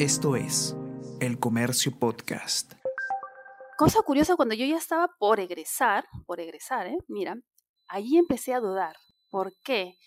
Esto es El Comercio Podcast. Cosa curiosa, cuando yo ya estaba por egresar, por egresar, ¿eh? mira, allí empecé a dudar. ¿Por qué?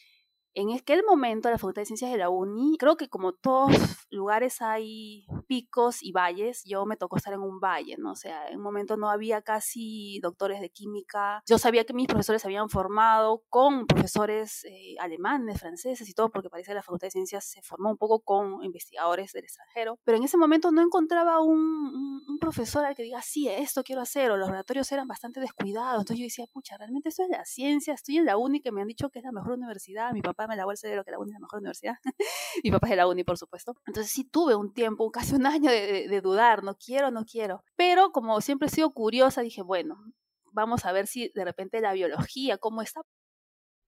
En aquel momento, la Facultad de Ciencias de la UNI, creo que como todos lugares hay picos y valles, yo me tocó estar en un valle, ¿no? O sea, en un momento no había casi doctores de química. Yo sabía que mis profesores se habían formado con profesores eh, alemanes, franceses y todo, porque parece que la Facultad de Ciencias se formó un poco con investigadores del extranjero. Pero en ese momento no encontraba un, un profesor al que diga, sí, esto quiero hacer, o los laboratorios eran bastante descuidados. Entonces yo decía, pucha, realmente esto es la ciencia, estoy en la UNI que me han dicho que es la mejor universidad, mi papá me lavó el cerebro que la UNI es la mejor universidad. Mi papá es de la UNI, por supuesto. Entonces sí tuve un tiempo, casi un año de, de dudar, no quiero, no quiero. Pero como siempre he sido curiosa, dije, bueno, vamos a ver si de repente la biología, cómo está.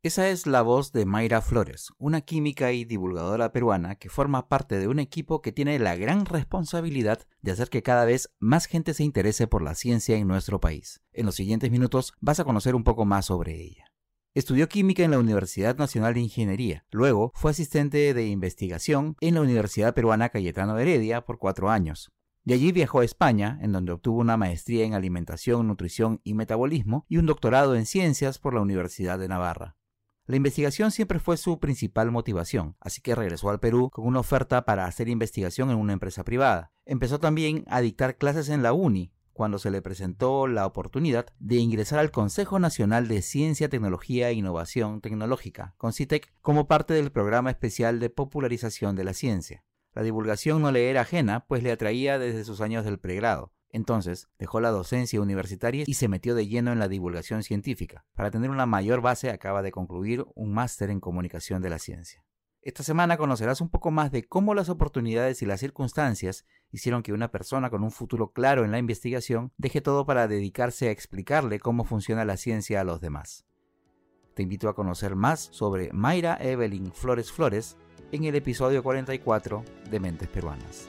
Esa es la voz de Mayra Flores, una química y divulgadora peruana que forma parte de un equipo que tiene la gran responsabilidad de hacer que cada vez más gente se interese por la ciencia en nuestro país. En los siguientes minutos vas a conocer un poco más sobre ella. Estudió química en la Universidad Nacional de Ingeniería. Luego fue asistente de investigación en la Universidad Peruana Cayetano Heredia por cuatro años. De allí viajó a España, en donde obtuvo una maestría en alimentación, nutrición y metabolismo y un doctorado en ciencias por la Universidad de Navarra. La investigación siempre fue su principal motivación, así que regresó al Perú con una oferta para hacer investigación en una empresa privada. Empezó también a dictar clases en la UNI, cuando se le presentó la oportunidad de ingresar al Consejo Nacional de Ciencia, Tecnología e Innovación Tecnológica, CONCITEC, como parte del programa especial de popularización de la ciencia. La divulgación no le era ajena, pues le atraía desde sus años del pregrado. Entonces, dejó la docencia universitaria y se metió de lleno en la divulgación científica. Para tener una mayor base, acaba de concluir un máster en comunicación de la ciencia. Esta semana conocerás un poco más de cómo las oportunidades y las circunstancias hicieron que una persona con un futuro claro en la investigación deje todo para dedicarse a explicarle cómo funciona la ciencia a los demás. Te invito a conocer más sobre Mayra Evelyn Flores Flores en el episodio 44 de Mentes Peruanas.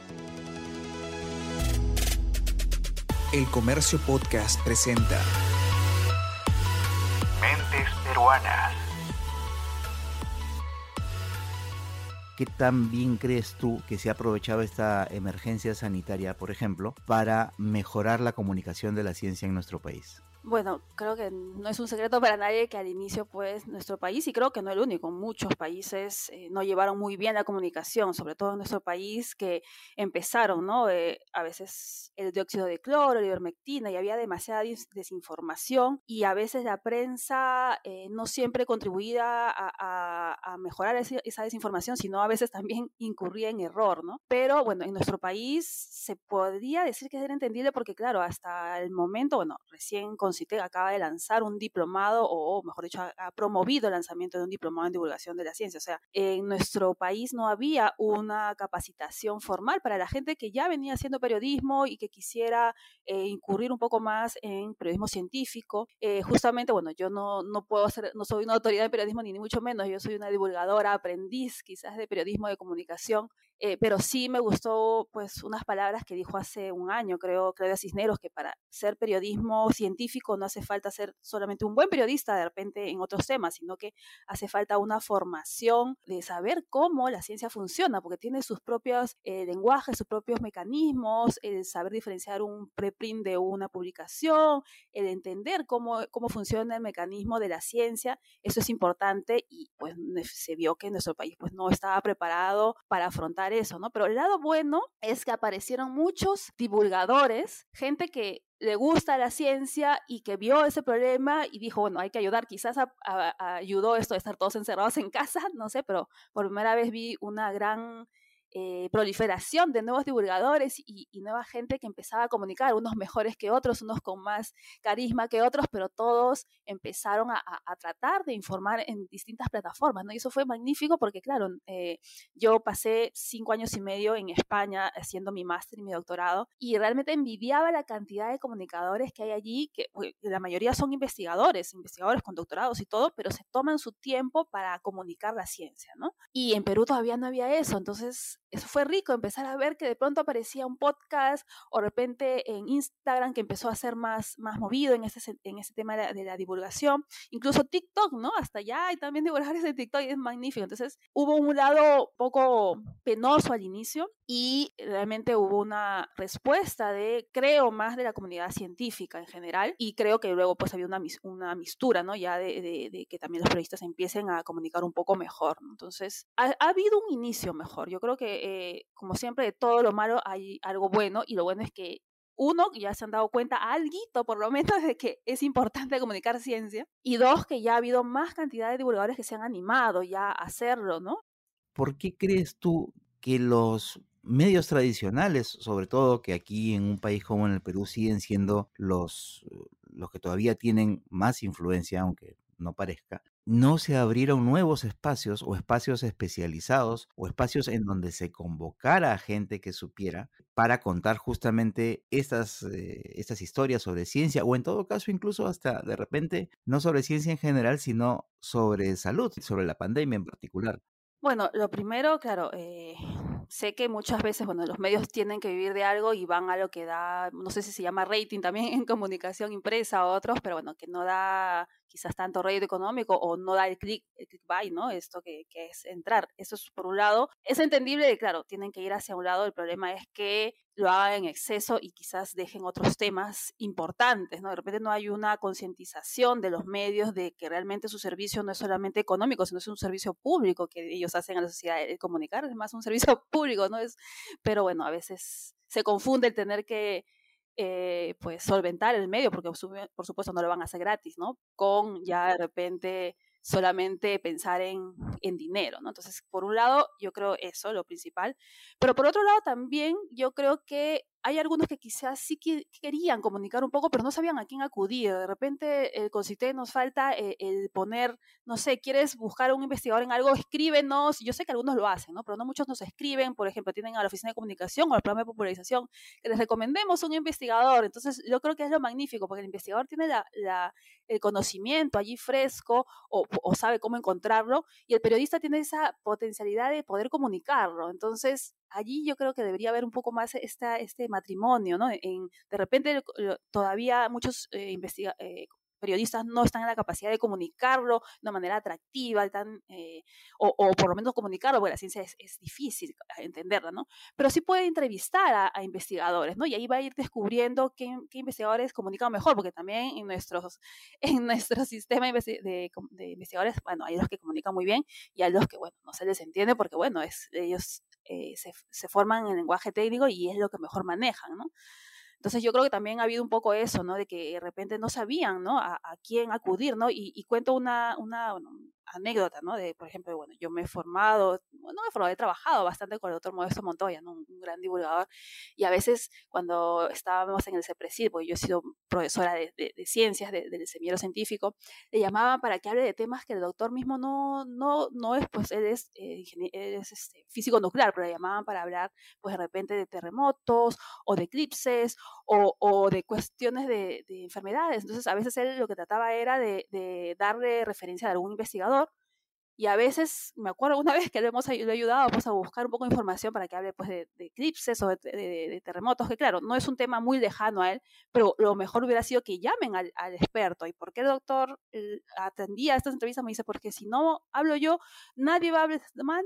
El Comercio Podcast presenta Mentes Peruanas. ¿Qué tan bien crees tú que se ha aprovechado esta emergencia sanitaria, por ejemplo, para mejorar la comunicación de la ciencia en nuestro país? Bueno, creo que no es un secreto para nadie que al inicio, pues, nuestro país, y creo que no el único, muchos países eh, no llevaron muy bien la comunicación, sobre todo en nuestro país, que empezaron, ¿no? Eh, a veces el dióxido de cloro, la ivermectina, y había demasiada desinformación, y a veces la prensa eh, no siempre contribuía a, a, a mejorar esa desinformación, sino a veces también incurría en error, ¿no? Pero bueno, en nuestro país se podría decir que era entendible porque, claro, hasta el momento, bueno, recién con CITEC acaba de lanzar un diplomado, o mejor dicho, ha, promovido el lanzamiento de un diplomado en divulgación de la ciencia. O sea, en nuestro país no había una capacitación formal para la gente que ya venía haciendo periodismo y que quisiera eh, incurrir un poco más en periodismo científico. Eh, justamente, bueno, yo no, no puedo ser, no soy una autoridad de periodismo ni, ni mucho menos, yo soy una divulgadora, aprendiz quizás de periodismo de comunicación, eh, pero sí me gustó pues unas palabras que dijo hace un año, creo, Claudia Cisneros, que para ser periodismo científico no hace falta ser solamente un buen periodista de repente en otros temas, sino que hace falta una formación de saber cómo la ciencia funciona, porque tiene sus propios eh, lenguajes, sus propios mecanismos, el saber diferenciar un preprint de una publicación, el entender cómo, cómo funciona el mecanismo de la ciencia, eso es importante y pues se vio que nuestro país pues no estaba preparado para afrontar eso, ¿no? Pero el lado bueno es que aparecieron muchos divulgadores, gente que le gusta la ciencia y que vio ese problema y dijo, bueno, hay que ayudar, quizás a, a, ayudó esto de estar todos encerrados en casa, no sé, pero por primera vez vi una gran eh, proliferación de nuevos divulgadores y, nueva gente que empezaba a comunicar, unos mejores que otros, unos con más carisma que otros, pero todos empezaron a tratar de informar en distintas plataformas, ¿no? Y eso fue magnífico porque, claro, eh, yo pasé cinco años y medio en España haciendo mi máster y mi doctorado y realmente envidiaba la cantidad de comunicadores que hay allí, que la mayoría son investigadores, investigadores con doctorados y todo, pero se toman su tiempo para comunicar la ciencia, ¿no? Y en Perú todavía no había eso, entonces eso fue rico empezar a ver que de pronto aparecía un podcast o de repente en Instagram que empezó a ser más, más movido en ese, en ese tema de la, divulgación, incluso TikTok, ¿no? Hasta ya hay también divulgadores de TikTok y es magnífico. Entonces hubo un lado poco penoso al inicio y realmente hubo una respuesta de, creo, más de la comunidad científica en general y creo que luego pues había una, una mistura, ¿no? Ya de, que también los periodistas empiecen a comunicar un poco mejor. Entonces, ha, habido un inicio mejor. Yo creo que, eh, como siempre, de todo lo malo hay algo bueno y lo bueno es que uno, ya se han dado cuenta, algo por lo menos, de que es importante comunicar ciencia. Y dos, que ya ha habido más cantidad de divulgadores que se han animado ya a hacerlo, ¿no? ¿Por qué crees tú que los medios tradicionales, sobre todo que aquí en un país como en el Perú siguen siendo los, los que todavía tienen más influencia, aunque no parezca, no se abrieron nuevos espacios o espacios especializados o espacios en donde se convocara a gente que supiera para contar justamente estas, eh, estas historias sobre ciencia o en todo caso incluso hasta de repente no sobre ciencia en general, sino sobre salud, sobre la pandemia en particular. Bueno, lo primero, claro, eh, sé que muchas veces, bueno, los medios tienen que vivir de algo y van a lo que da, no sé si se llama rating también en comunicación impresa o otros, pero bueno, que no da quizás tanto rédito económico o no da el click, el click buy, ¿no? Esto que, que, es entrar. Eso es por un lado. Es entendible, claro, tienen que ir hacia un lado. El problema es que lo hagan en exceso y quizás dejen otros temas importantes, ¿no? De repente no hay una concientización de los medios de que realmente su servicio no es solamente económico, sino es un servicio público que ellos hacen a la sociedad. El comunicar es más un servicio público, ¿no? Es, pero bueno, a veces se confunde el tener que eh, pues solventar el medio, porque por supuesto no lo van a hacer gratis, ¿no? Con ya de repente solamente pensar en, en, dinero, ¿no? Entonces, por un lado, yo creo eso, lo principal, pero por otro lado también yo creo que hay algunos que quizás sí querían comunicar un poco, pero no sabían a quién acudir. De repente, el CONCITE nos falta eh, el, poner, no sé, quieres buscar a un investigador en algo, escríbenos. Yo sé que algunos lo hacen, ¿no? Pero no muchos nos escriben. Por ejemplo, tienen a la oficina de comunicación o al programa de popularización que les recomendemos un investigador. Entonces, yo creo que es lo magnífico, porque el investigador tiene la, el conocimiento allí fresco o, o sabe cómo encontrarlo, y el periodista tiene esa potencialidad de poder comunicarlo. Entonces, allí yo creo que debería haber un poco más esta, este matrimonio, ¿no? En, de repente todavía muchos eh, eh, periodistas no están en la capacidad de comunicarlo de una manera atractiva, tan, eh, o, o, por lo menos comunicarlo, porque la ciencia es, es difícil entenderla, ¿no? Pero sí puede entrevistar a, investigadores, ¿no? Y ahí va a ir descubriendo qué, qué, investigadores comunican mejor, porque también en, nuestros, en nuestro sistema de, de, investigadores, bueno, hay los que comunican muy bien y hay los que, bueno, no se les entiende porque, bueno, es, ellos eh, se, forman en lenguaje técnico y es lo que mejor manejan, ¿no? Entonces yo creo que también ha habido un poco eso, ¿no? De que de repente no sabían, ¿no? A, quién acudir, ¿no? Y, y cuento una, una, anécdota, ¿no? De, por ejemplo, bueno, yo me he formado, no me he formado, he trabajado bastante con el doctor Modesto Montoya, ¿no? un, gran divulgador, y a veces cuando estábamos en el CEPRESID, porque yo he sido profesora de, de, de ciencias, de, del semillero científico, le llamaban para que hable de temas que el doctor mismo no, no, no es, pues él es, eh, él es este, físico nuclear, pero le llamaban para hablar, pues de repente de terremotos, o de eclipses, o, o de cuestiones de, de enfermedades. Entonces, a veces él lo que trataba era de, de darle referencia a algún investigador y a veces, me acuerdo una vez que le hemos le pues, a buscar un poco de información para que hable pues, de, eclipses o de, terremotos, que claro, no es un tema muy lejano a él, pero lo mejor hubiera sido que llamen al, experto. ¿Y por qué el doctor atendía estas entrevistas? Me dice, porque si no hablo yo, nadie va a hablar,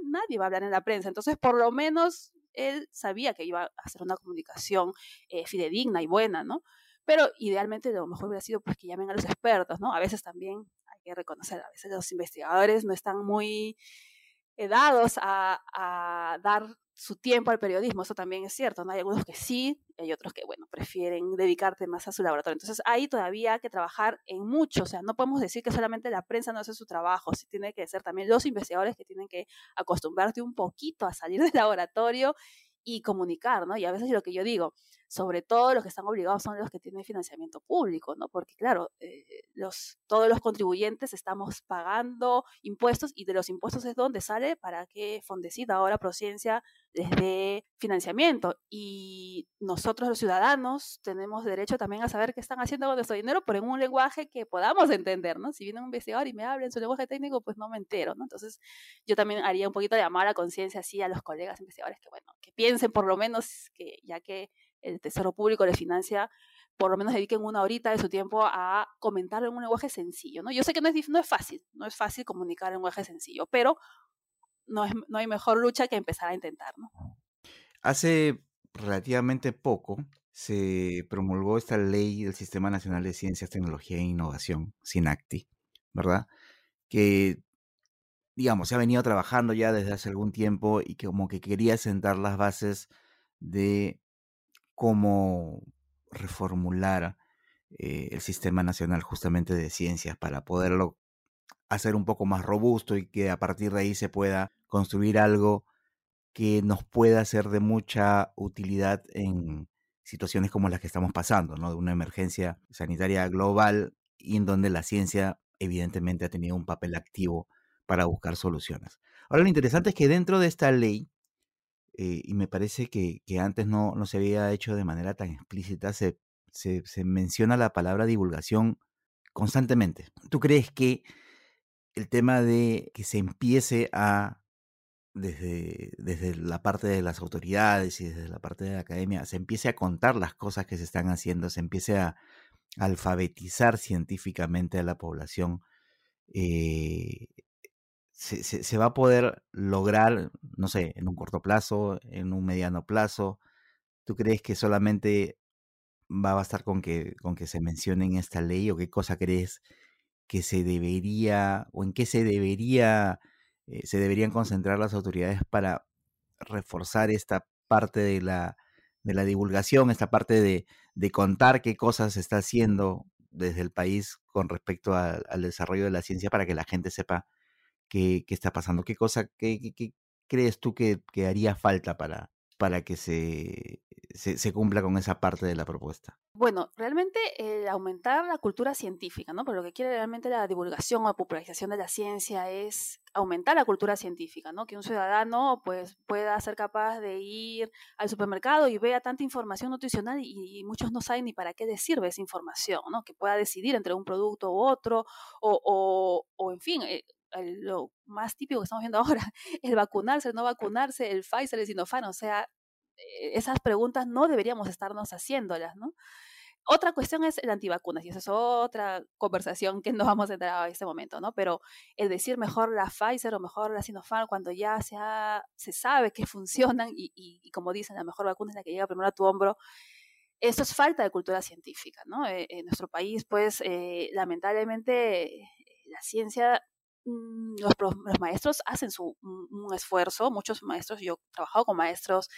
nadie va a hablar en la prensa. Entonces, por lo menos él sabía que iba a hacer una comunicación eh, fidedigna y buena, ¿no? Pero idealmente lo mejor hubiera sido pues que llamen a los expertos, ¿no? A veces también que reconocer, a veces los investigadores no están muy eh, dados a, a, dar su tiempo al periodismo, eso también es cierto, ¿no? Hay algunos que sí, hay otros que, bueno, prefieren dedicarte más a su laboratorio. Entonces, hay todavía que trabajar en mucho, o sea, no podemos decir que solamente la prensa no hace su trabajo, sí tiene que ser también los investigadores que tienen que acostumbrarte un poquito a salir del laboratorio y comunicar, ¿no? Y a veces lo que yo digo, sobre todo los que están obligados son los que tienen financiamiento público, ¿no? Porque claro, eh, los, todos los contribuyentes estamos pagando impuestos y de los impuestos es donde sale para que Fondecida ahora Prociencia les dé financiamiento. Y nosotros los ciudadanos tenemos derecho también a saber qué están haciendo con nuestro dinero, pero en un lenguaje que podamos entender, ¿no? Si viene un investigador y me habla en su lenguaje técnico, pues no me entero, ¿no? Entonces yo también haría un poquito de llamar a conciencia así a los colegas investigadores que, bueno, que piensen por lo menos que ya que el Tesoro Público les financia, por lo menos dediquen una horita de su tiempo a comentar en un lenguaje sencillo, ¿no? Yo sé que no es, no es fácil, no es fácil comunicar en un lenguaje sencillo, pero no, es, no hay mejor lucha que empezar a intentar, ¿no? Hace relativamente poco se promulgó esta ley del Sistema Nacional de Ciencias, Tecnología e Innovación, SINACTI, ¿verdad? Que, digamos, se ha venido trabajando ya desde hace algún tiempo y que como que quería sentar las bases de cómo reformular eh, el Sistema Nacional justamente de Ciencias para poderlo hacer un poco más robusto y que a partir de ahí se pueda construir algo que nos pueda ser de mucha utilidad en situaciones como las que estamos pasando, ¿no? De una emergencia sanitaria global y en donde la ciencia evidentemente ha tenido un papel activo para buscar soluciones. Ahora lo interesante es que dentro de esta ley eh, y me parece que, antes no, no, se había hecho de manera tan explícita, se, se, menciona la palabra divulgación constantemente. ¿Tú crees que el tema de que se empiece a, desde, desde la parte de las autoridades y desde la parte de la academia, se empiece a contar las cosas que se están haciendo, se empiece a alfabetizar científicamente a la población, eh, se, va a poder lograr, no sé, en un corto plazo, en un mediano plazo? ¿Tú crees que solamente va a bastar con que, con que se mencione en esta ley o qué cosa crees que se debería o en qué se debería, eh, se deberían concentrar las autoridades para reforzar esta parte de la, de la divulgación, esta parte de, de contar qué cosas se está haciendo desde el país con respecto al desarrollo de la ciencia para que la gente sepa qué, está pasando, qué cosa, qué, crees tú que, haría falta para, para que se, se, cumpla con esa parte de la propuesta? Bueno, realmente el aumentar la cultura científica, ¿no? Pero lo que quiere realmente la divulgación o la popularización de la ciencia es aumentar la cultura científica, ¿no? Que un ciudadano pues pueda ser capaz de ir al supermercado y vea tanta información nutricional y, muchos no saben ni para qué les sirve esa información, ¿no? Que pueda decidir entre un producto u otro o, o, o en fin, eh, lo más típico que estamos viendo ahora, el vacunarse, el no vacunarse, el Pfizer, el Sinopharm, o sea, eh, esas preguntas no deberíamos estarnos haciéndolas, ¿no? Otra cuestión es el antivacunas, y esa es otra conversación que no vamos a entrar a este momento, ¿no? Pero el decir mejor la Pfizer o mejor la Sinopharm cuando ya se, se sabe que funcionan y, y, como dicen, la mejor vacuna es la que llega primero a tu hombro, eso es falta de cultura científica, ¿no? Eh, en nuestro país, pues, eh, lamentablemente, la ciencia los, los, maestros hacen su, un, esfuerzo, muchos maestros, yo he trabajado con maestros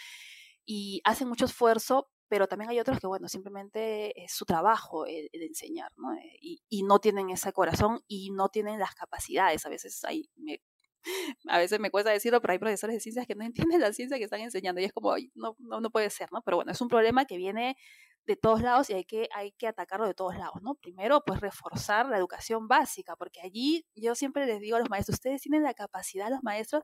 y hacen mucho esfuerzo, pero también hay otros que, bueno, simplemente es su trabajo el, enseñar, ¿no? Eh, y, y, no tienen ese corazón y no tienen las capacidades. A veces hay, me, a veces me cuesta decirlo, pero hay profesores de ciencias que no entienden la ciencia que están enseñando y es como, no, no, no puede ser, ¿no? Pero bueno, es un problema que viene de todos lados y hay que, hay que atacarlo de todos lados, ¿no? Primero, pues reforzar la educación básica, porque allí yo siempre les digo a los maestros, ustedes tienen la capacidad, los maestros,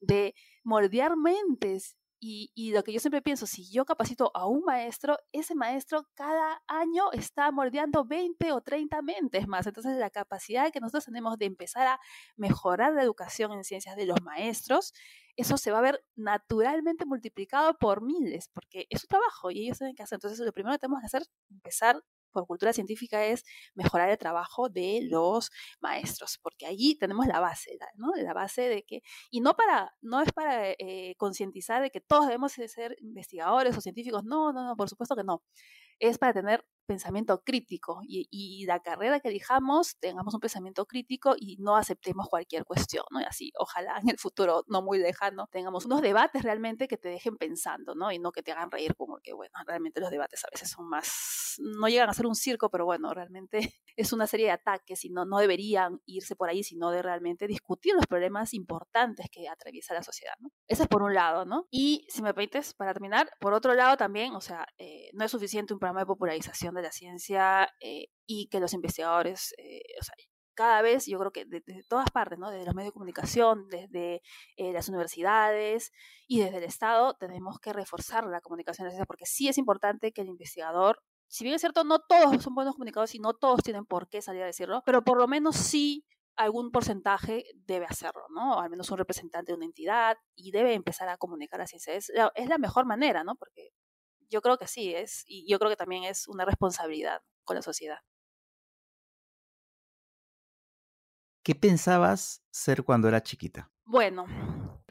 de moldear mentes y, y, lo que yo siempre pienso, si yo capacito a un maestro, ese maestro cada año está moldeando 20 o 30 mentes más. Entonces, la capacidad que nosotros tenemos de empezar a mejorar la educación en ciencias de los maestros, eso se va a ver naturalmente multiplicado por miles, porque es su trabajo y ellos tienen que hacer. Entonces, lo primero que tenemos que hacer es empezar por cultura científica es mejorar el trabajo de los maestros, porque allí tenemos la base, ¿no? La base de que, y no para, no es para eh, concientizar de que todos debemos ser investigadores o científicos, no, no, no, por supuesto que no. Es para tener pensamiento crítico y, y, la carrera que elijamos tengamos un pensamiento crítico y no aceptemos cualquier cuestión, ¿no? Y así, ojalá en el futuro no muy lejano tengamos unos debates realmente que te dejen pensando, ¿no? Y no que te hagan reír como que, bueno, realmente los debates a veces son más, no llegan a ser un circo, pero bueno, realmente es una serie de ataques y no, no deberían irse por ahí, sino de realmente discutir los problemas importantes que atraviesa la sociedad, ¿no? Eso es por un lado, ¿no? Y si me permites, para terminar, por otro lado también, o sea, eh, no es suficiente un programa de popularización de la ciencia eh, y que los investigadores, eh, o sea, cada vez, yo creo que desde todas partes, ¿no? desde los medios de comunicación, desde las universidades y desde el Estado, tenemos que reforzar la comunicación de la ciencia, porque sí es importante que el investigador si bien es cierto, no todos son buenos comunicadores y no todos tienen por qué salir a decirlo, pero por lo menos sí algún porcentaje debe hacerlo, ¿no? al menos un representante de una entidad y debe empezar a comunicar así. Es la, es la mejor manera, ¿no? Porque yo creo que sí es, y yo creo que también es una responsabilidad con la sociedad. ¿Qué pensabas ser cuando era chiquita? Bueno,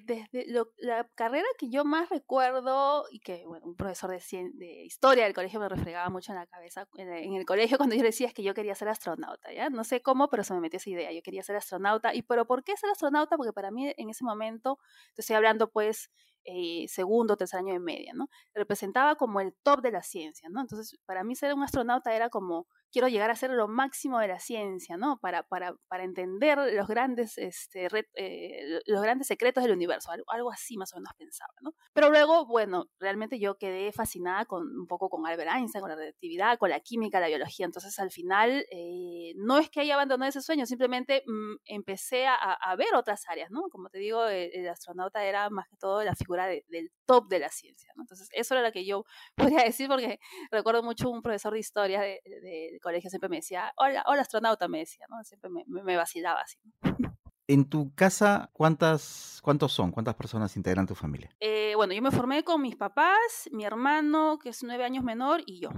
desde la carrera que yo más recuerdo y que, bueno, un profesor de, de historia del colegio me refregaba mucho en la cabeza, en, el colegio cuando yo decía es que yo quería ser astronauta, ¿ya? No sé cómo, pero se me metió esa idea, yo quería ser astronauta. ¿Y pero por qué ser astronauta? Porque para mí en ese momento, te estoy hablando pues eh, segundo, tercer año de media, ¿no? Representaba como el top de la ciencia, ¿no? Entonces, para mí ser un astronauta era como quiero llegar a ser lo máximo de la ciencia, ¿no? Para, para, para entender los grandes, este, eh, los grandes secretos del universo, algo, así más o menos pensaba, ¿no? Pero luego, bueno, realmente yo quedé fascinada con un poco con Albert Einstein, con la relatividad, con la química, la biología, entonces al final eh, no es que haya abandonado ese sueño, simplemente mm, empecé a, a, ver otras áreas, ¿no? Como te digo, el, astronauta era más que todo la figura del top de la ciencia, ¿no? Entonces eso era lo que yo podía decir porque recuerdo mucho un profesor de historia de, de colegio siempre me decía, hola, hola astronauta, me decía, ¿no? Siempre me, me, vacilaba así. En tu casa, ¿cuántas, ¿cuántos son? ¿Cuántas personas integran tu familia? Eh, bueno, yo me formé con mis papás, mi hermano, que es nueve años menor, y yo.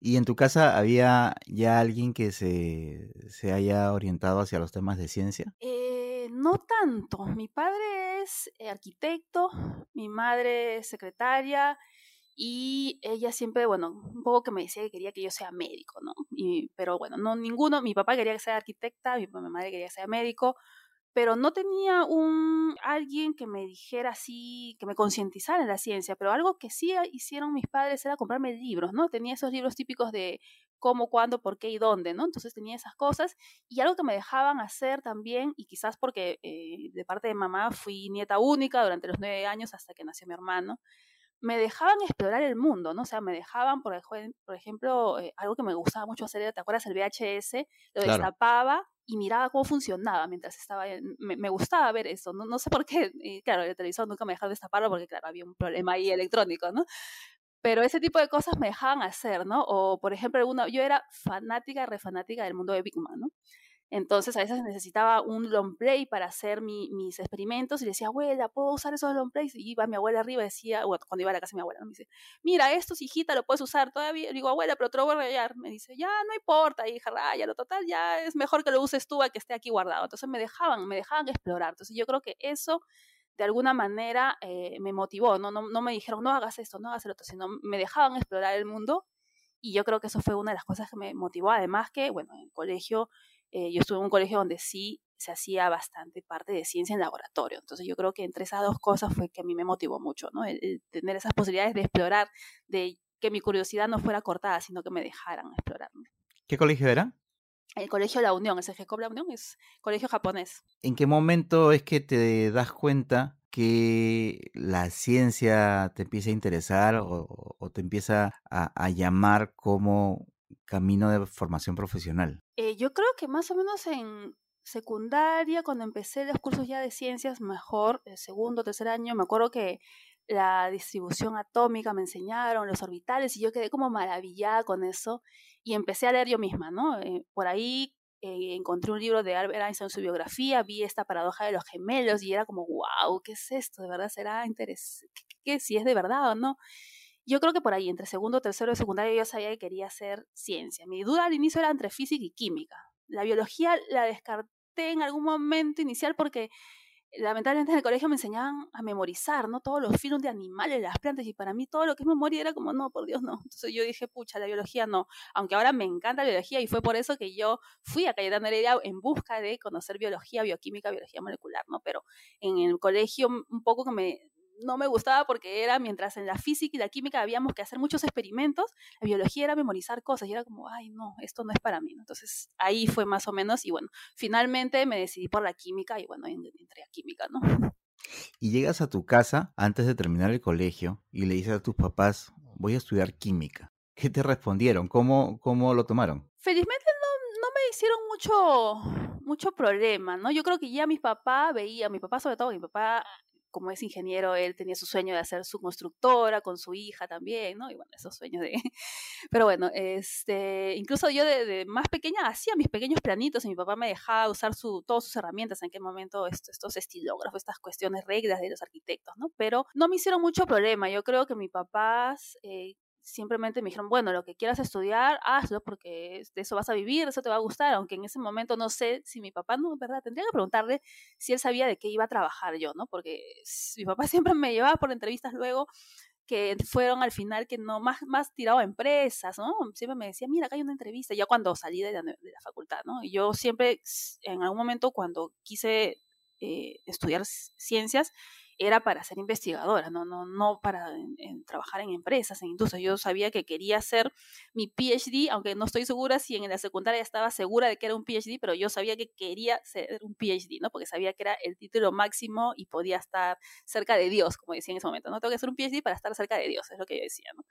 ¿Y en tu casa había ya alguien que se, se haya orientado hacia los temas de ciencia? Eh, no tanto. Mi padre es arquitecto, mi madre es secretaria, y ella siempre, bueno, un poco que me decía que quería que yo sea médico, ¿no? Y, pero bueno, no ninguno, mi papá quería que sea arquitecta, mi, madre quería que sea médico, pero no tenía un alguien que me dijera así, que me concientizara en la ciencia, pero algo que sí hicieron mis padres era comprarme libros, ¿no? Tenía esos libros típicos de cómo, cuándo, por qué y dónde, ¿no? Entonces tenía esas cosas y algo que me dejaban hacer también, y quizás porque eh, de parte de mamá fui nieta única durante los nueve años hasta que nació mi hermano, me dejaban explorar el mundo, ¿no? O sea, me dejaban, por, por ejemplo, eh, algo que me gustaba mucho hacer, ¿te acuerdas? El VHS, lo destapaba y miraba cómo funcionaba mientras estaba, me, me, gustaba ver eso, no, no sé por qué, y claro, el televisor nunca me dejaba destaparlo porque, claro, había un problema ahí electrónico, ¿no? Pero ese tipo de cosas me dejaban hacer, ¿no? O, por ejemplo, alguna, yo era fanática, refanática del mundo de Big Man, ¿no? Entonces a veces necesitaba un long play para hacer mis experimentos y le decía, abuela, ¿puedo usar esos long plays? Y iba mi abuela arriba y decía, cuando iba a la casa de mi abuela, me dice, mira, esto, hijita, lo puedes usar todavía. Le digo, abuela, pero te lo voy a rayar. Me dice, ya, no importa, hija, lo total, ya es mejor que lo uses tú a que esté aquí guardado. Entonces me dejaban, me dejaban explorar. Entonces yo creo que eso de alguna manera eh, me motivó, ¿no? ¿no? No me dijeron, no hagas esto, no hagas lo otro, sino me dejaban explorar el mundo y yo creo que eso fue una de las cosas que me motivó. Además que, bueno, en el colegio eh, yo estuve en un colegio donde sí se hacía bastante parte de ciencia en laboratorio. Entonces yo creo que entre esas dos cosas fue que a mí me motivó mucho, ¿no? El, tener esas posibilidades de explorar, de que mi curiosidad no fuera cortada, sino que me dejaran explorarme. ¿Qué colegio era? El colegio La Unión, ese GECOB La Unión es colegio japonés. ¿En qué momento es que te das cuenta que la ciencia te empieza a interesar o, te empieza a llamar como camino de formación profesional? Eh, yo creo que más o menos en secundaria, cuando empecé los cursos ya de ciencias, mejor, el segundo, tercer año, me acuerdo que la distribución atómica me enseñaron, los orbitales, y yo quedé como maravillada con eso, y empecé a leer yo misma, ¿no? Eh, por ahí eh, encontré un libro de Albert Einstein, su biografía, vi esta paradoja de los gemelos, y era como, wow, ¿qué es esto? ¿De verdad será interesante? ¿Qué, si es de verdad o no? Yo creo que por ahí, entre segundo, tercero y secundario, yo sabía que quería hacer ciencia. Mi duda al inicio era entre física y química. La biología la descarté en algún momento inicial porque lamentablemente en el colegio me enseñaban a memorizar, ¿no? Todos los films de animales, las plantas, y para mí todo lo que es memoria era como, no, por Dios, no. Entonces yo dije, pucha, la biología no. Aunque ahora me encanta la biología y fue por eso que yo fui a Cayetano Heredia en busca de conocer biología, bioquímica, biología molecular, ¿no? Pero en el colegio un poco que me no me gustaba porque era mientras en la física y la química habíamos que hacer muchos experimentos, la biología era memorizar cosas y era como, ay, no, esto no es para mí. Entonces ahí fue más o menos y bueno, finalmente me decidí por la química y bueno, entré a química, ¿no? Y llegas a tu casa antes de terminar el colegio y le dices a tus papás, voy a estudiar química. ¿Qué te respondieron? ¿Cómo, cómo lo tomaron? Felizmente no, no me hicieron mucho, mucho problema, ¿no? Yo creo que ya mi papá veía, mi papá sobre todo, mi papá como es ingeniero, él tenía su sueño de hacer su constructora con su hija también, ¿no? Y bueno, esos sueños de... Pero bueno, este, incluso yo de, más pequeña hacía mis pequeños planitos y mi papá me dejaba usar su, todas sus herramientas, en qué momento estos, estos estilógrafos, estas cuestiones reglas de los arquitectos, ¿no? Pero no me hicieron mucho problema. Yo creo que mi papá eh, simplemente me dijeron, bueno, lo que quieras estudiar, hazlo porque de eso vas a vivir, eso te va a gustar, aunque en ese momento no sé si mi papá, no, ¿verdad? Tendría que preguntarle si él sabía de qué iba a trabajar yo, ¿no? Porque mi papá siempre me llevaba por entrevistas luego que fueron al final que no, más, más tirado a empresas, ¿no? Siempre me decía, mira, acá hay una entrevista, ya cuando salí de la, facultad, ¿no? Y yo siempre, en algún momento cuando quise eh, estudiar ciencias, era para ser investigadora, no, no, no para trabajar en empresas, en industrias. Yo sabía que quería hacer mi PhD, aunque no estoy segura si en la secundaria estaba segura de que era un PhD, pero yo sabía que quería ser un PhD, ¿no? Porque sabía que era el título máximo y podía estar cerca de Dios, como decía en ese momento. No tengo que hacer un PhD para estar cerca de Dios, es lo que yo decía, ¿no?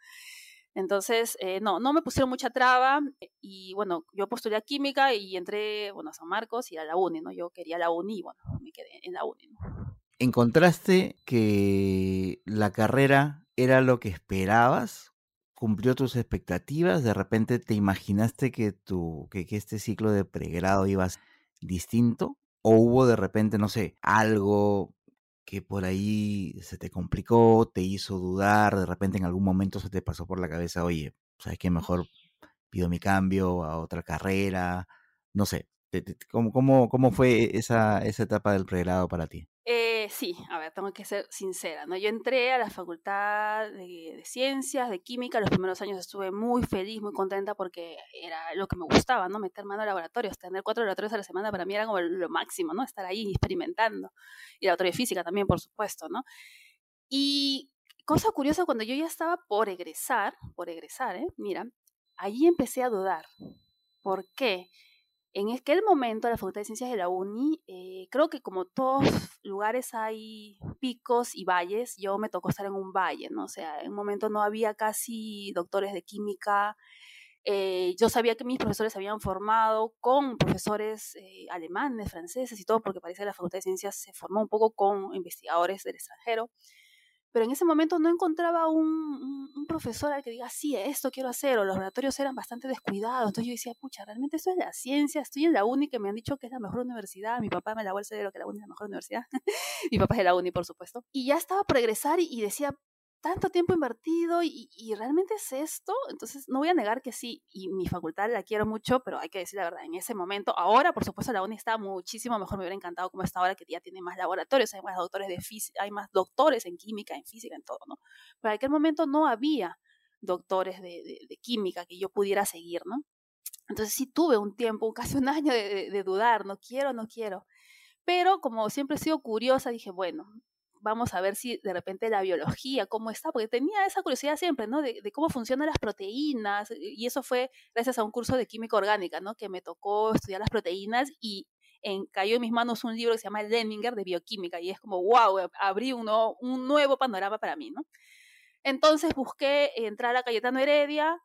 Entonces, eh, no, no me pusieron mucha traba y bueno, yo postulé a química y entré, bueno, a San Marcos y a la UNI, ¿no? Yo quería la UNI y bueno, me quedé en la UNI, ¿no? ¿Encontraste que la carrera era lo que esperabas? ¿Cumplió tus expectativas? ¿De repente te imaginaste que, tu, que, este ciclo de pregrado iba a ser distinto? ¿O hubo de repente, no sé, algo que por ahí se te complicó, te hizo dudar, de repente en algún momento se te pasó por la cabeza, oye, ¿sabes qué? Mejor pido mi cambio a otra carrera, no sé. ¿Cómo, cómo, cómo fue esa, esa etapa del pregrado para ti? Eh, sí, a ver, tengo que ser sincera, ¿no? Yo entré a la facultad de, ciencias, de química, los primeros años estuve muy feliz, muy contenta porque era lo que me gustaba, ¿no? Meter mano a laboratorios, tener cuatro laboratorios a la semana para mí era como lo máximo, ¿no? Estar ahí experimentando. Y laboratorio de física también, por supuesto, ¿no? Y cosa curiosa, cuando yo ya estaba por egresar, por egresar, ¿eh? Mira, ahí empecé a dudar. ¿Por qué? En aquel momento, la Facultad de Ciencias de la UNI, eh, creo que como todos lugares hay picos y valles, yo me tocó estar en un valle, ¿no? O sea, en un momento no había casi doctores de química. Eh, yo sabía que mis profesores se habían formado con profesores eh, alemanes, franceses y todo, porque parece que la Facultad de Ciencias se formó un poco con investigadores del extranjero pero en ese momento no encontraba un, un, profesor al que diga, sí, esto quiero hacer, o los laboratorios eran bastante descuidados, entonces yo decía, pucha, realmente esto es la ciencia, estoy en la UNI que me han dicho que es la mejor universidad, mi papá me lavó el cerebro que la UNI es la mejor universidad, mi papá es de la UNI, por supuesto, y ya estaba por egresar y decía, tanto tiempo invertido y, realmente es esto, entonces no voy a negar que sí, y mi facultad la quiero mucho, pero hay que decir la verdad, en ese momento, ahora por supuesto la UNI está muchísimo mejor, me hubiera encantado como está ahora que ya tiene más laboratorios, hay más doctores de hay más doctores en química, en física, en todo, ¿no? Pero en aquel momento no había doctores de, química que yo pudiera seguir, ¿no? Entonces sí tuve un tiempo, casi un año de dudar, no quiero, no quiero. Pero como siempre he sido curiosa, dije, bueno, vamos a ver si de repente la biología, cómo está, porque tenía esa curiosidad siempre, ¿no? De, cómo funcionan las proteínas, y eso fue gracias a un curso de química orgánica, ¿no? Que me tocó estudiar las proteínas y en, cayó en mis manos un libro que se llama Leninger de bioquímica, y es como, wow, abrí un un nuevo panorama para mí, ¿no? Entonces busqué entrar a Cayetano Heredia,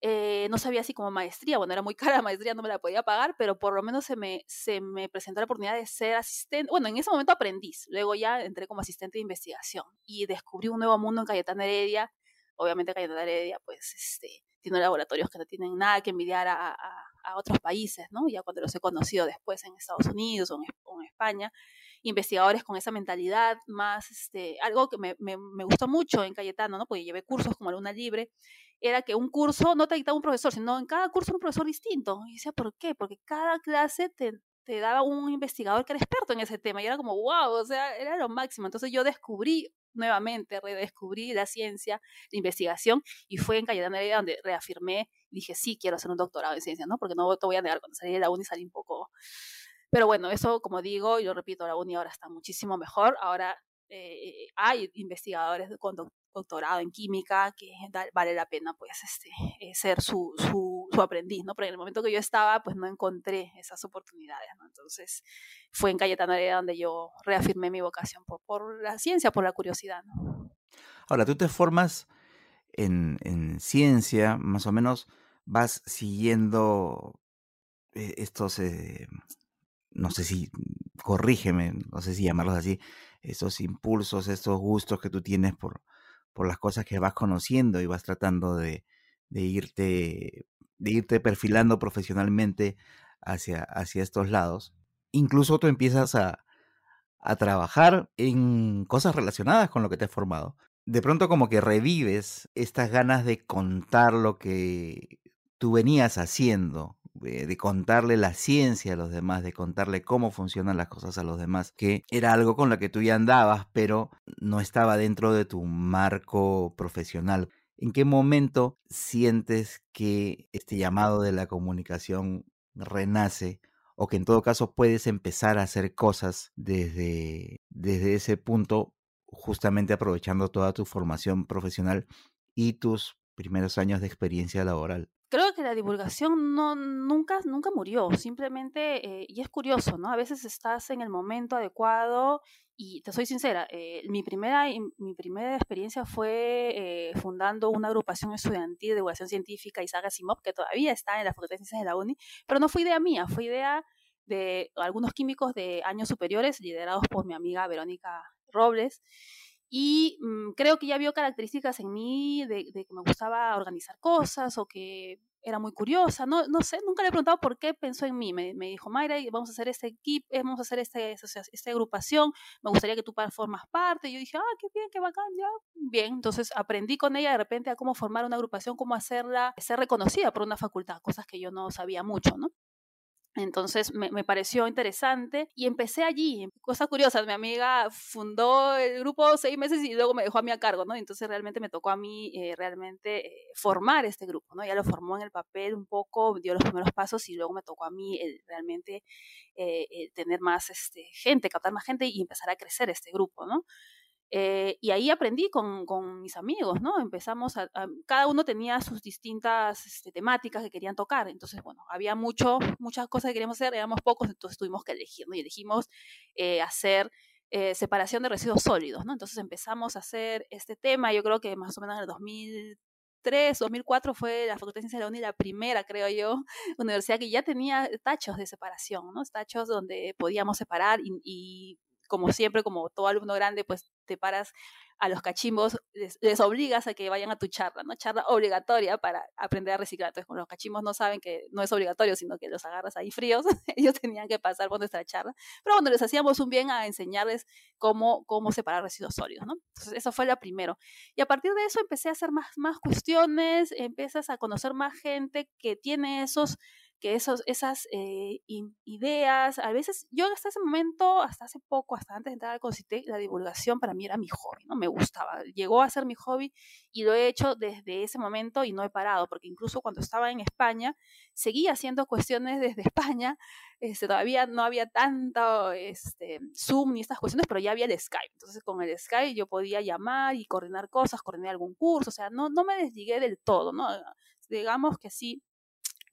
eh, no sabía si como maestría, bueno, era muy cara la maestría, no me la podía pagar, pero por lo menos se me, se me presentó la oportunidad de ser asistente, bueno, en ese momento aprendiz, luego ya entré como asistente de investigación y descubrí un nuevo mundo en Cayetano Heredia, obviamente Cayetano Heredia, pues, este, tiene laboratorios que no tienen nada que envidiar a, a, otros países, ¿no? Ya cuando los he conocido después en Estados Unidos o en España, investigadores con esa mentalidad más, este, algo que me, me, gustó mucho en Cayetano, ¿no? Porque llevé cursos como Luna Libre, era que un curso no te dictaba un profesor, sino en cada curso un profesor distinto. Y decía, ¿por qué? Porque cada clase te, daba un investigador que era experto en ese tema y era como, wow, o sea, era lo máximo. Entonces yo descubrí nuevamente, redescubrí la ciencia, la investigación y fue en Cayetana Heredia donde reafirmé, dije, sí, quiero hacer un doctorado en ciencia, ¿no? Porque no te voy a negar, cuando salí de la uni salí un poco... Pero bueno, eso, como digo, y lo repito, la uni ahora está muchísimo mejor. Ahora eh, hay investigadores con doctorado en química que vale la pena pues este, eh, ser su, su, aprendiz, ¿no? Pero en el momento que yo estaba pues no encontré esas oportunidades, ¿no? Entonces fue en Cayetano Heredia donde yo reafirmé mi vocación por, por, la ciencia, por la curiosidad. Ahora, tú te formas en, en ciencia, más o menos vas siguiendo eh, estos, eh, no sé si, corrígeme, no sé si llamarlos así, estos impulsos, estos gustos que tú tienes por, por las cosas que vas conociendo y vas tratando de, de irte, de irte perfilando profesionalmente hacia, hacia estos lados. Incluso tú empiezas a, a trabajar en cosas relacionadas con lo que te has formado. De pronto como que revives estas ganas de contar lo que tú venías haciendo, de contarle la ciencia a los demás, de contarle cómo funcionan las cosas a los demás, que era algo con lo que tú ya andabas, pero no estaba dentro de tu marco profesional. ¿En qué momento sientes que este llamado de la comunicación renace o que en todo caso puedes empezar a hacer cosas desde, desde ese punto, justamente aprovechando toda tu formación profesional y tus primeros años de experiencia laboral? Creo que la divulgación no, nunca, nunca murió, simplemente, eh, y es curioso, ¿no? A veces estás en el momento adecuado y te soy sincera, eh, mi, primera, mi primera experiencia fue eh, fundando una agrupación estudiantil de divulgación científica, Isaac Asimov, que todavía está en la Facultad de Ciencias de la UNI, pero no fue idea mía, fue idea de algunos químicos de años superiores, liderados por mi amiga Verónica Robles, y mm, creo que ya vio características en mí de, que me gustaba organizar cosas o que era muy curiosa. No, no sé, nunca le he preguntado por qué pensó en mí. Me, me dijo, Mayra, vamos a hacer este equipo, vamos a hacer este, esta agrupación, me gustaría que tú formas parte. Y yo dije, ah, qué bien, qué bacán, ya. Bien, entonces aprendí con ella de repente a cómo formar una agrupación, cómo hacerla, ser reconocida por una facultad, cosas que yo no sabía mucho, ¿no? Entonces me, me, pareció interesante y empecé allí. Cosa curiosa, mi amiga fundó el grupo seis meses y luego me dejó a mí a cargo, ¿no? Entonces realmente me tocó a mí eh, realmente eh, formar este grupo, ¿no? Ya lo formó en el papel un poco, dio los primeros pasos y luego me tocó a mí el, realmente eh, tener más este, gente, captar más gente y empezar a crecer este grupo, ¿no? Eh, y ahí aprendí con, con, mis amigos, ¿no? Empezamos a, cada uno tenía sus distintas este, temáticas que querían tocar, entonces, bueno, había mucho, muchas cosas que queríamos hacer, éramos pocos, entonces tuvimos que elegir, ¿no? Y elegimos eh, hacer eh, separación de residuos sólidos, ¿no? Entonces empezamos a hacer este tema, yo creo que más o menos en el 2003, 2004 fue la Facultad de Ciencias de la UNI la primera, creo yo, universidad que ya tenía tachos de separación, ¿no? Tachos donde podíamos separar y, y como siempre, como todo alumno grande, pues te paras a los cachimbos, les, obligas a que vayan a tu charla, ¿no? Charla obligatoria para aprender a reciclar. Entonces, como los cachimbos no saben que no es obligatorio, sino que los agarras ahí fríos, ellos tenían que pasar por nuestra charla. Pero bueno, les hacíamos un bien a enseñarles cómo, cómo separar residuos sólidos, ¿no? Entonces, eso fue lo primero. Y a partir de eso empecé a hacer más, más cuestiones, empiezas a conocer más gente que tiene esos que esos, esas eh, ideas, a veces, yo hasta ese momento, hasta hace poco, hasta antes de entrar al CONCITEC, la divulgación para mí era mi hobby, ¿no? Me gustaba, llegó a ser mi hobby y lo he hecho desde ese momento y no he parado, porque incluso cuando estaba en España, seguía haciendo cuestiones desde España, este, todavía no había tanto este, Zoom ni estas cuestiones, pero ya había el Skype, entonces con el Skype yo podía llamar y coordinar cosas, coordinar algún curso, o sea, no, no me desligué del todo, ¿no? Digamos que sí,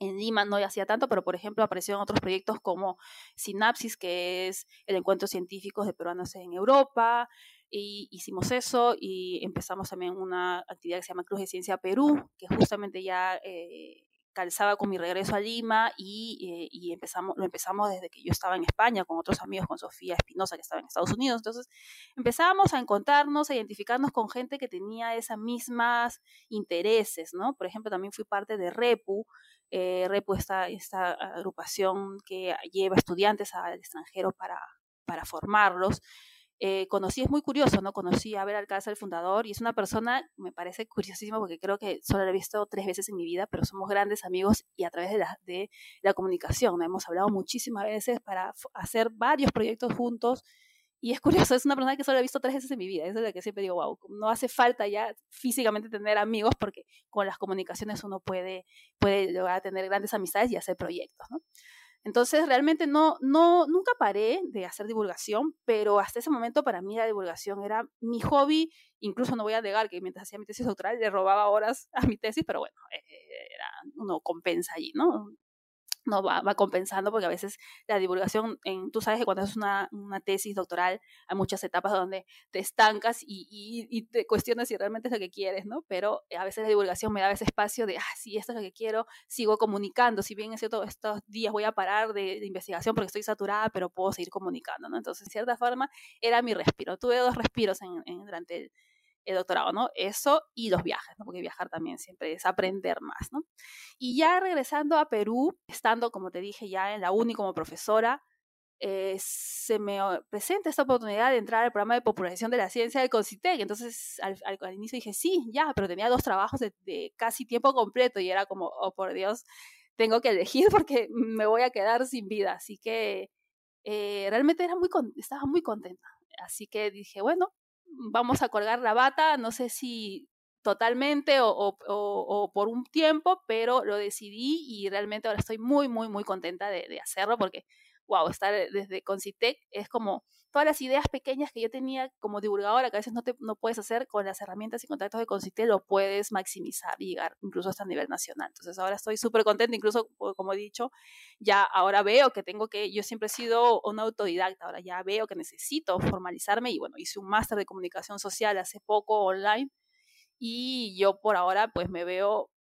en Lima no hacía tanto, pero por ejemplo aparecieron otros proyectos como Sinapsis, que es el encuentro científico de peruanos en Europa, y hicimos eso y empezamos también una actividad que se llama Cruz de Ciencia Perú, que justamente ya eh, calzaba con mi regreso a Lima y, eh, empezamos, lo empezamos desde que yo estaba en España con otros amigos, con Sofía Espinosa que estaba en Estados Unidos. Entonces empezábamos a encontrarnos, a identificarnos con gente que tenía esas mismas intereses, ¿no? Por ejemplo, también fui parte de REPU, eh, REPU esta, esta agrupación que lleva estudiantes al extranjero para, para formarlos. Eh, conocí, es muy curioso, ¿no? Conocí a Abel Alcázar, el fundador, y es una persona, me parece curiosísimo porque creo que solo la he visto tres veces en mi vida, pero somos grandes amigos y a través de la, de la comunicación, ¿no? Hemos hablado muchísimas veces para hacer varios proyectos juntos. Y es curioso, es una persona que solo he visto tres veces en mi vida. Eso es lo que siempre digo, wow, no hace falta ya físicamente tener amigos porque con las comunicaciones uno puede, puede lograr tener grandes amistades y hacer proyectos, ¿no? Entonces, realmente no, no, nunca paré de hacer divulgación, pero hasta ese momento para mí la divulgación era mi hobby. Incluso no voy a negar que mientras hacía mi tesis doctoral le robaba horas a mi tesis, pero bueno, eh, era, uno compensa allí, ¿no? No va, va, compensando porque a veces la divulgación, en, tú sabes que cuando haces una, una tesis doctoral hay muchas etapas donde te estancas y, y, te cuestionas si realmente es lo que quieres, ¿no? Pero a veces la divulgación me da ese espacio de, ah, sí, esto es lo que quiero, sigo comunicando, si bien es cierto, estos días voy a parar de, de investigación porque estoy saturada, pero puedo seguir comunicando, ¿no? Entonces, en cierta forma, era mi respiro. Tuve dos respiros en, en durante el, el doctorado, ¿no? Eso y los viajes, ¿no? Porque viajar también siempre es aprender más, ¿no? Y ya regresando a Perú, estando, como te dije, ya en la UNI como profesora, eh, se me presenta esta oportunidad de entrar al programa de popularización de la ciencia del CONCITEC. Entonces, al, al, al inicio dije, sí, ya, pero tenía dos trabajos de, casi tiempo completo y era como, oh, por Dios, tengo que elegir porque me voy a quedar sin vida. Así que eh, realmente era muy estaba muy contenta. Así que dije, bueno, vamos a colgar la bata, no sé si totalmente o, por un tiempo, pero lo decidí y realmente ahora estoy muy, muy, muy contenta de, de hacerlo porque, wow, estar desde Concitec es como todas las ideas pequeñas que yo tenía como divulgadora, que a veces no, te, no puedes hacer con las herramientas y contactos de Concitec, lo puedes maximizar y llegar incluso hasta a nivel nacional. Entonces ahora estoy súper contenta, incluso como he dicho, ya ahora veo que tengo que, yo siempre he sido una autodidacta, ahora ya veo que necesito formalizarme y bueno, hice un máster de comunicación social hace poco online y yo por ahora pues me veo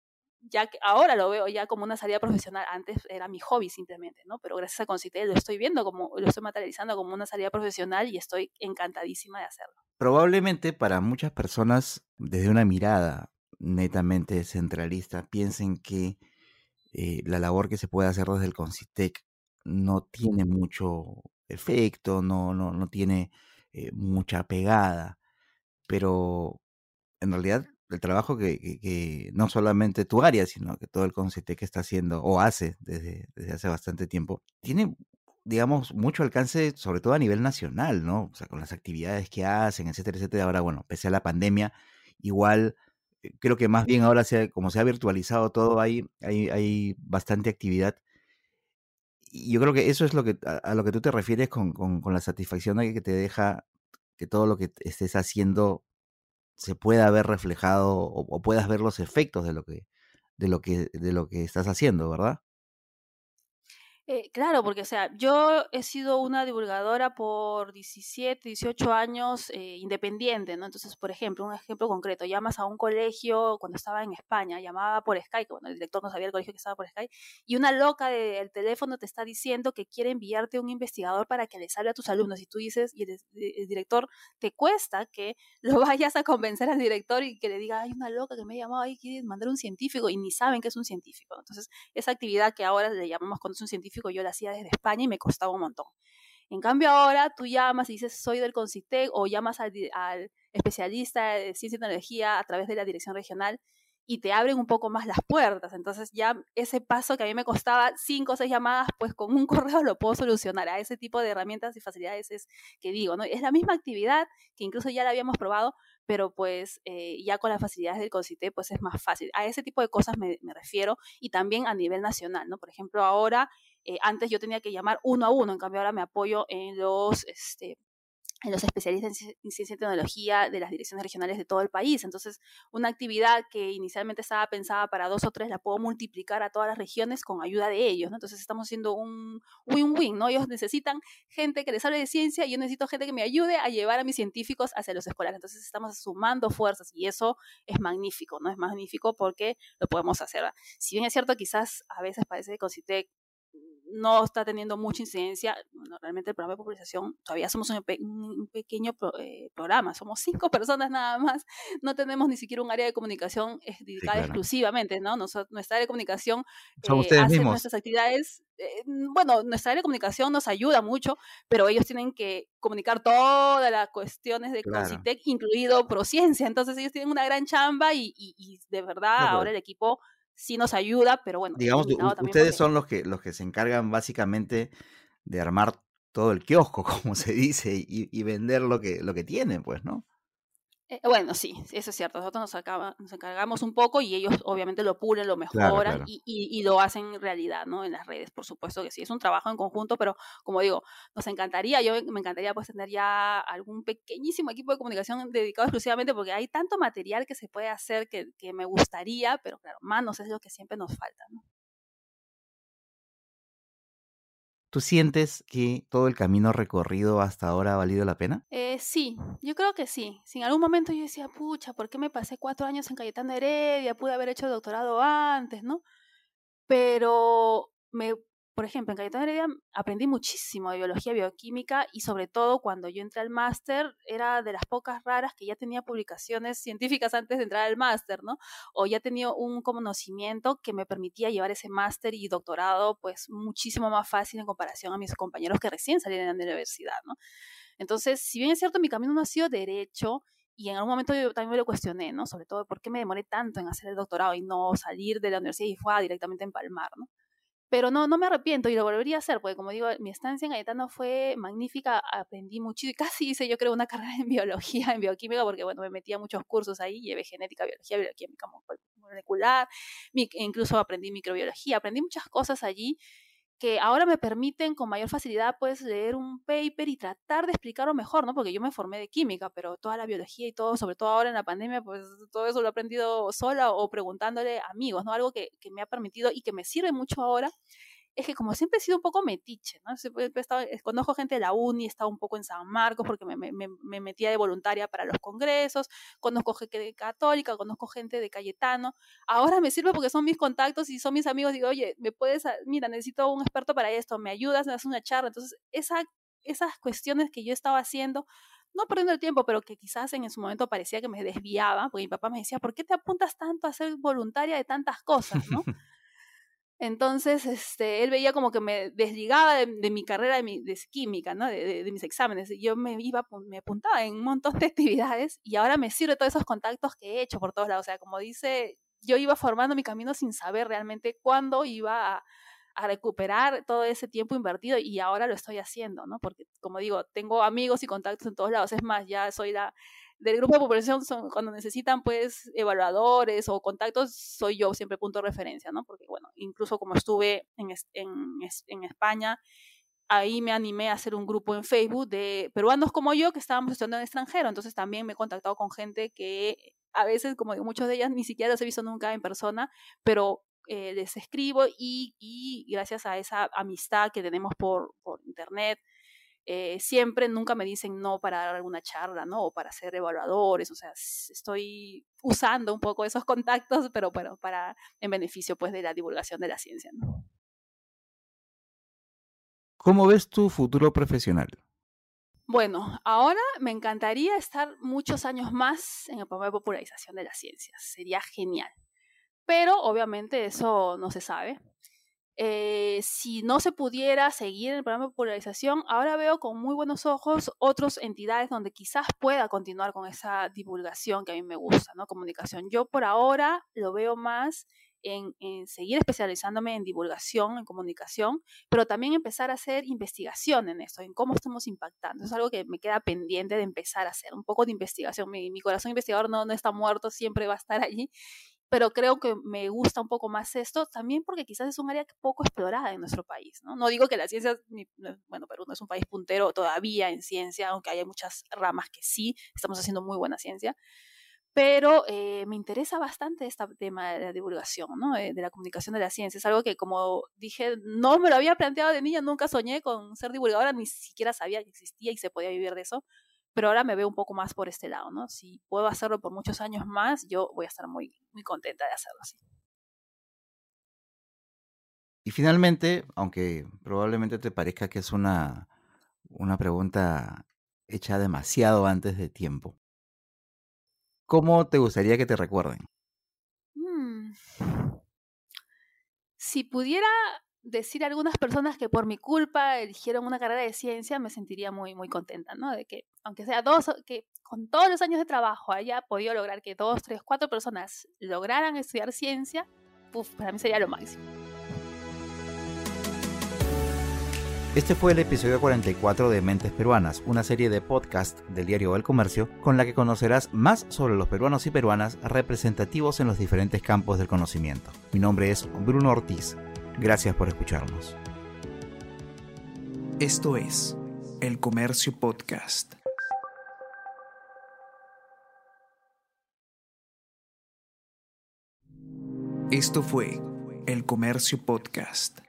ya que ahora lo veo ya como una salida profesional, antes era mi hobby simplemente, ¿no? Pero gracias a Concité lo estoy viendo como, lo estoy materializando como una salida profesional y estoy encantadísima de hacerlo. Probablemente para muchas personas, desde una mirada netamente centralista, piensen que eh, la labor que se puede hacer desde el Concitec no tiene mucho efecto, no, no, no tiene eh, mucha pegada, pero en realidad el trabajo que, que, que, no solamente tu área, sino que todo el CONCITEC que está haciendo o hace desde, desde hace bastante tiempo, tiene, digamos, mucho alcance, sobre todo a nivel nacional, ¿no? O sea, con las actividades que hacen, etcétera, etcétera. Ahora, bueno, pese a la pandemia, igual eh, creo que más bien ahora, se, como se ha virtualizado todo, hay, hay, hay bastante actividad. Y yo creo que eso es lo que, a, lo que tú te refieres con, con, con la satisfacción que te deja que todo lo que estés haciendo se pueda ver reflejado o, o, puedas ver los efectos de lo que de lo que de lo que estás haciendo, ¿verdad? Eh, claro, porque, o sea, yo he sido una divulgadora por 17, 18 años eh, independiente, ¿no? Entonces, por ejemplo, un ejemplo concreto, llamas a un colegio cuando estaba en España, llamaba por Skype, bueno, el director no sabía el colegio que estaba por Skype, y una loca del teléfono te está diciendo que quiere enviarte un investigador para que les hable a tus alumnos, y tú dices, y el, el director te cuesta que lo vayas a convencer al director y que le diga, hay una loca que me ha llamado, ahí quiere mandar un científico, y ni saben que es un científico. Entonces, esa actividad que ahora le llamamos cuando es un científico, yo la hacía desde España y me costaba un montón. En cambio ahora tú llamas y dices soy del CONCITEC o llamas al, especialista de ciencia y tecnología a través de la dirección regional y te abren un poco más las puertas. Entonces ya ese paso que a mí me costaba cinco o seis llamadas, pues con un correo lo puedo solucionar. A ese tipo de herramientas y facilidades es que digo, ¿no? Es la misma actividad que incluso ya la habíamos probado, pero pues eh, ya con las facilidades del CONCITE pues es más fácil. A ese tipo de cosas me, refiero y también a nivel nacional, ¿no? Por ejemplo, ahora eh, antes yo tenía que llamar uno a uno, en cambio ahora me apoyo en los, este, los especialistas en ciencia y tecnología de las direcciones regionales de todo el país. Entonces, una actividad que inicialmente estaba pensada para dos o tres, la puedo multiplicar a todas las regiones con ayuda de ellos, ¿no? Entonces, estamos haciendo un win-win, ¿no? Ellos necesitan gente que les hable de ciencia y yo necesito gente que me ayude a llevar a mis científicos hacia los escolares. Entonces, estamos sumando fuerzas y eso es magnífico, ¿no? Es magnífico porque lo podemos hacer. Si bien es cierto, quizás a veces parece que Concitec no está teniendo mucha incidencia. Bueno, realmente el programa de popularización, todavía somos un, un pequeño eh, programa, somos cinco personas nada más, no tenemos ni siquiera un área de comunicación eh, dedicada exclusivamente, ¿no? nuestra área de comunicación eh, hace nuestras actividades, bueno, nuestra área de comunicación nos ayuda mucho, pero ellos tienen que comunicar todas las cuestiones de claro. incluido Prociencia, entonces ellos tienen una gran chamba y, y, de verdad ahora el equipo sí nos ayuda, pero bueno. Digamos, ustedes son los que, los que se encargan básicamente de armar todo el kiosco, como se dice, y, y vender lo que, lo que tienen, pues, ¿no? Eh, bueno, sí, eso es cierto. Nosotros nos, acaba, nos, encargamos un poco y ellos obviamente lo pulen, lo mejoran Y, y, lo hacen realidad, ¿no? En las redes, por supuesto que sí. Es un trabajo en conjunto, pero como digo, nos encantaría, yo me encantaría pues tener ya algún pequeñísimo equipo de comunicación dedicado exclusivamente porque hay tanto material que se puede hacer que, que me gustaría, pero claro, manos es lo que siempre nos falta, ¿no? ¿Tú sientes que todo el camino recorrido hasta ahora ha valido la pena? Eh, sí, yo creo que sí. Si en algún momento yo decía, pucha, ¿por qué me pasé cuatro años en Cayetano Heredia? Pude haber hecho el doctorado antes, ¿no? Pero me por ejemplo, en Cayetano Heredia aprendí muchísimo de biología, bioquímica y sobre todo cuando yo entré al máster era de las pocas raras que ya tenía publicaciones científicas antes de entrar al máster, ¿no? O ya tenía un conocimiento que me permitía llevar ese máster y doctorado pues muchísimo más fácil en comparación a mis compañeros que recién salían de la universidad, ¿no? Entonces, si bien es cierto, mi camino no ha sido derecho, y en algún momento yo también me lo cuestioné, ¿no? Sobre todo, ¿por qué me demoré tanto en hacer el doctorado y no salir de la universidad y fue directamente a empalmar, ¿no? Pero no, no me arrepiento y lo volvería a hacer, porque como digo, mi estancia en Cayetano fue magnífica, aprendí mucho y casi hice yo creo una carrera en biología, en bioquímica, porque bueno, me metí a muchos cursos ahí, llevé genética, biología, bioquímica molecular, incluso aprendí microbiología, aprendí muchas cosas allí que ahora me permiten con mayor facilidad pues leer un paper y tratar de explicarlo mejor, ¿no? Porque yo me formé de química, pero toda la biología y todo, sobre todo ahora en la pandemia, pues todo eso lo he aprendido sola o preguntándole a amigos, ¿no? Algo que, que me ha permitido y que me sirve mucho ahora es que como siempre he sido un poco metiche, ¿no? He estado, eh, conozco gente de la uni, he estado un poco en San Marcos porque me, me, me metía de voluntaria para los congresos, conozco gente de Católica, conozco gente de Cayetano. Ahora me sirve porque son mis contactos y son mis amigos. Digo, oye, me puedes, mira, necesito un experto para esto, me ayudas, me haces una charla. Entonces, esa, esas cuestiones que yo estaba haciendo, no perdiendo el tiempo, pero que quizás en su momento parecía que me desviaba, porque mi papá me decía, ¿por qué te apuntas tanto a ser voluntaria de tantas cosas, no? Entonces, este, él veía como que me desligaba de, mi carrera de, mi, de química, ¿no? De, mis exámenes. Yo me iba, me apuntaba en un montón de actividades y ahora me sirve todos esos contactos que he hecho por todos lados. O sea, como dice, yo iba formando mi camino sin saber realmente cuándo iba a, a recuperar todo ese tiempo invertido y ahora lo estoy haciendo, ¿no? Porque, como digo, tengo amigos y contactos en todos lados. Es más, ya soy la, del grupo de población son, cuando necesitan pues evaluadores o contactos, soy yo siempre punto de referencia, ¿no? Porque bueno, incluso como estuve en, en, en España, ahí me animé a hacer un grupo en Facebook de peruanos como yo que estábamos estudiando en extranjero, entonces también me he contactado con gente que a veces, como digo, muchos de ellas ni siquiera los he visto nunca en persona, pero eh, les escribo y, y, gracias a esa amistad que tenemos por, por internet, eh, siempre, nunca me dicen no para dar alguna charla, ¿no? O para ser evaluadores, o sea, estoy usando un poco esos contactos, pero bueno, para, en beneficio pues de la divulgación de la ciencia, ¿no? ¿Cómo ves tu futuro profesional? Bueno, ahora me encantaría estar muchos años más en el programa de popularización de las ciencias. Sería genial. Pero obviamente eso no se sabe. Eh, si no se pudiera seguir el programa de popularización, ahora veo con muy buenos ojos otras entidades donde quizás pueda continuar con esa divulgación que a mí me gusta, ¿no? Comunicación. Yo por ahora lo veo más en, en, seguir especializándome en divulgación, en comunicación, pero también empezar a hacer investigación en esto, en cómo estamos impactando. es algo que me queda pendiente de empezar a hacer, un poco de investigación. Mi, mi corazón investigador no, no está muerto, siempre va a estar allí pero creo que me gusta un poco más esto, también porque quizás es un área poco explorada en nuestro país, ¿no? No digo que la ciencia, bueno, Perú no es un país puntero todavía en ciencia, aunque hay muchas ramas que sí, estamos haciendo muy buena ciencia, pero eh, me interesa bastante este tema de la divulgación, ¿no? De, de, la comunicación de la ciencia. Es algo que, como dije, no me lo había planteado de niña, nunca soñé con ser divulgadora, ni siquiera sabía que existía y se podía vivir de eso pero ahora me veo un poco más por este lado, ¿no? Si puedo hacerlo por muchos años más, yo voy a estar muy, muy contenta de hacerlo así. Y finalmente, aunque probablemente te parezca que es una, una pregunta hecha demasiado antes de tiempo, ¿cómo te gustaría que te recuerden? Mm. Si pudiera decir a algunas personas que por mi culpa eligieron una carrera de ciencia, me sentiría muy, muy contenta, ¿no? De que, aunque sea dos, que con todos los años de trabajo haya podido lograr que dos, tres, cuatro personas lograran estudiar ciencia, uf, para mí sería lo máximo. Este fue el episodio 44 de Mentes Peruanas, una serie de podcast del diario El Comercio con la que conocerás más sobre los peruanos y peruanas representativos en los diferentes campos del conocimiento. Mi nombre es Bruno Ortiz. Gracias por escucharnos. Esto es El Comercio Podcast. Esto fue El Comercio Podcast.